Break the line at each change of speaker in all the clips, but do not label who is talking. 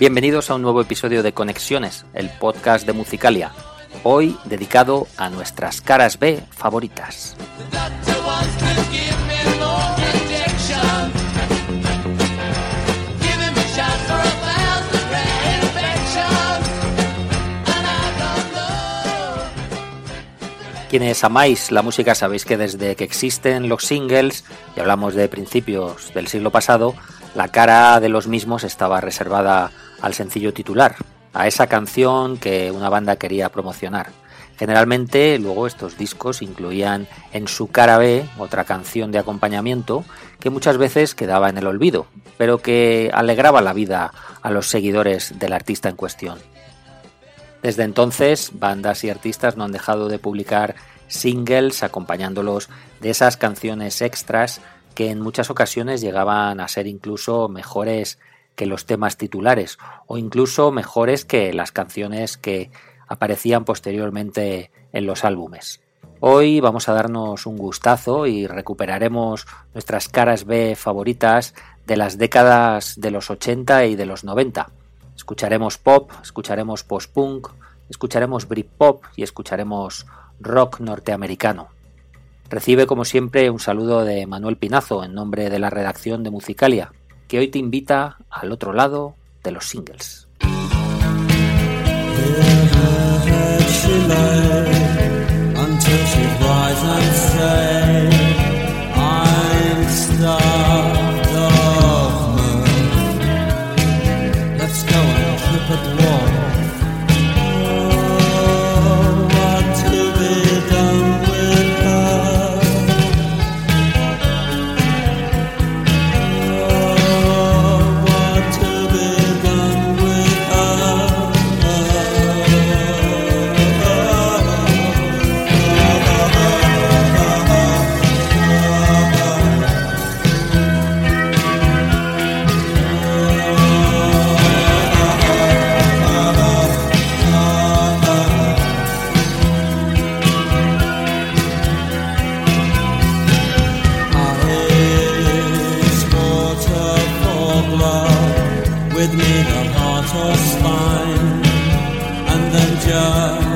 Bienvenidos a un nuevo episodio de Conexiones, el podcast de Musicalia, hoy dedicado a nuestras caras B favoritas. Quienes amáis la música sabéis que desde que existen los singles, y hablamos de principios del siglo pasado, la cara de los mismos estaba reservada al sencillo titular, a esa canción que una banda quería promocionar. Generalmente luego estos discos incluían en su cara B otra canción de acompañamiento que muchas veces quedaba en el olvido, pero que alegraba la vida a los seguidores del artista en cuestión. Desde entonces, bandas y artistas no han dejado de publicar singles acompañándolos de esas canciones extras que en muchas ocasiones llegaban a ser incluso mejores que los temas titulares o incluso mejores que las canciones que aparecían posteriormente en los álbumes. Hoy vamos a darnos un gustazo y recuperaremos nuestras caras B favoritas de las décadas de los 80 y de los 90. Escucharemos pop, escucharemos post-punk, escucharemos Britpop y escucharemos rock norteamericano. Recibe como siempre un saludo de Manuel Pinazo en nombre de la redacción de Musicalia que hoy te invita al otro lado de los singles. with me the heart or spine. And then just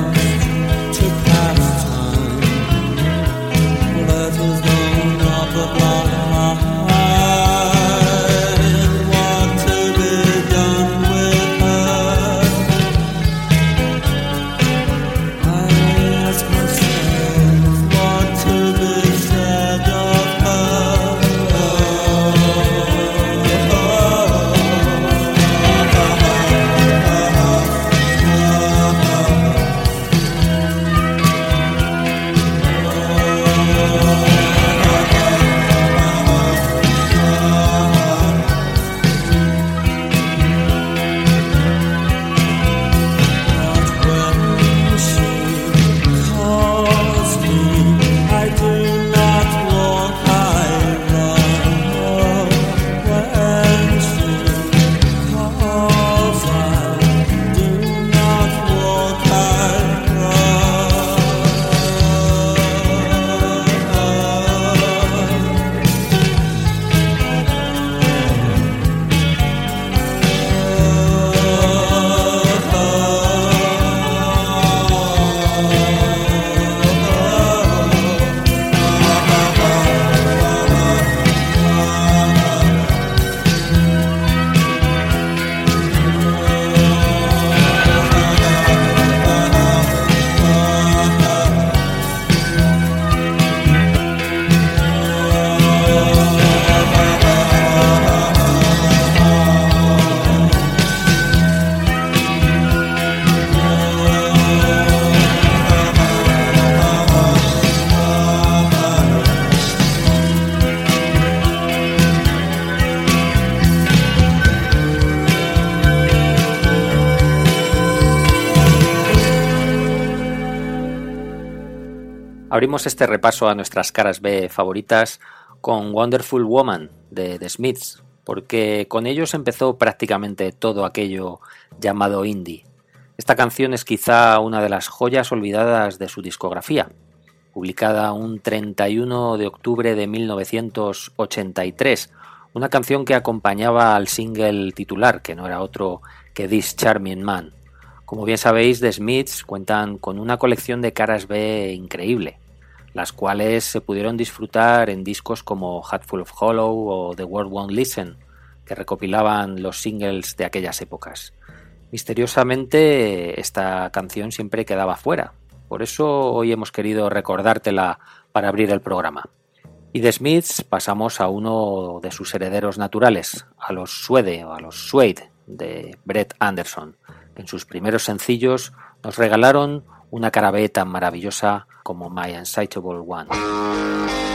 Abrimos este repaso a nuestras caras B favoritas con Wonderful Woman de The Smiths, porque con ellos empezó prácticamente todo aquello llamado indie. Esta canción es quizá una de las joyas olvidadas de su discografía, publicada un 31 de octubre de 1983, una canción que acompañaba al single titular, que no era otro que This Charming Man. Como bien sabéis, The Smiths cuentan con una colección de caras B increíble, las cuales se pudieron disfrutar en discos como Hatful of Hollow o The World Won't Listen, que recopilaban los singles de aquellas épocas. Misteriosamente, esta canción siempre quedaba fuera, por eso hoy hemos querido recordártela para abrir el programa. Y de Smiths pasamos a uno de sus herederos naturales, a los Suede o a los Suede de Brett Anderson en sus primeros sencillos nos regalaron una cara tan maravillosa como My Unsightable One.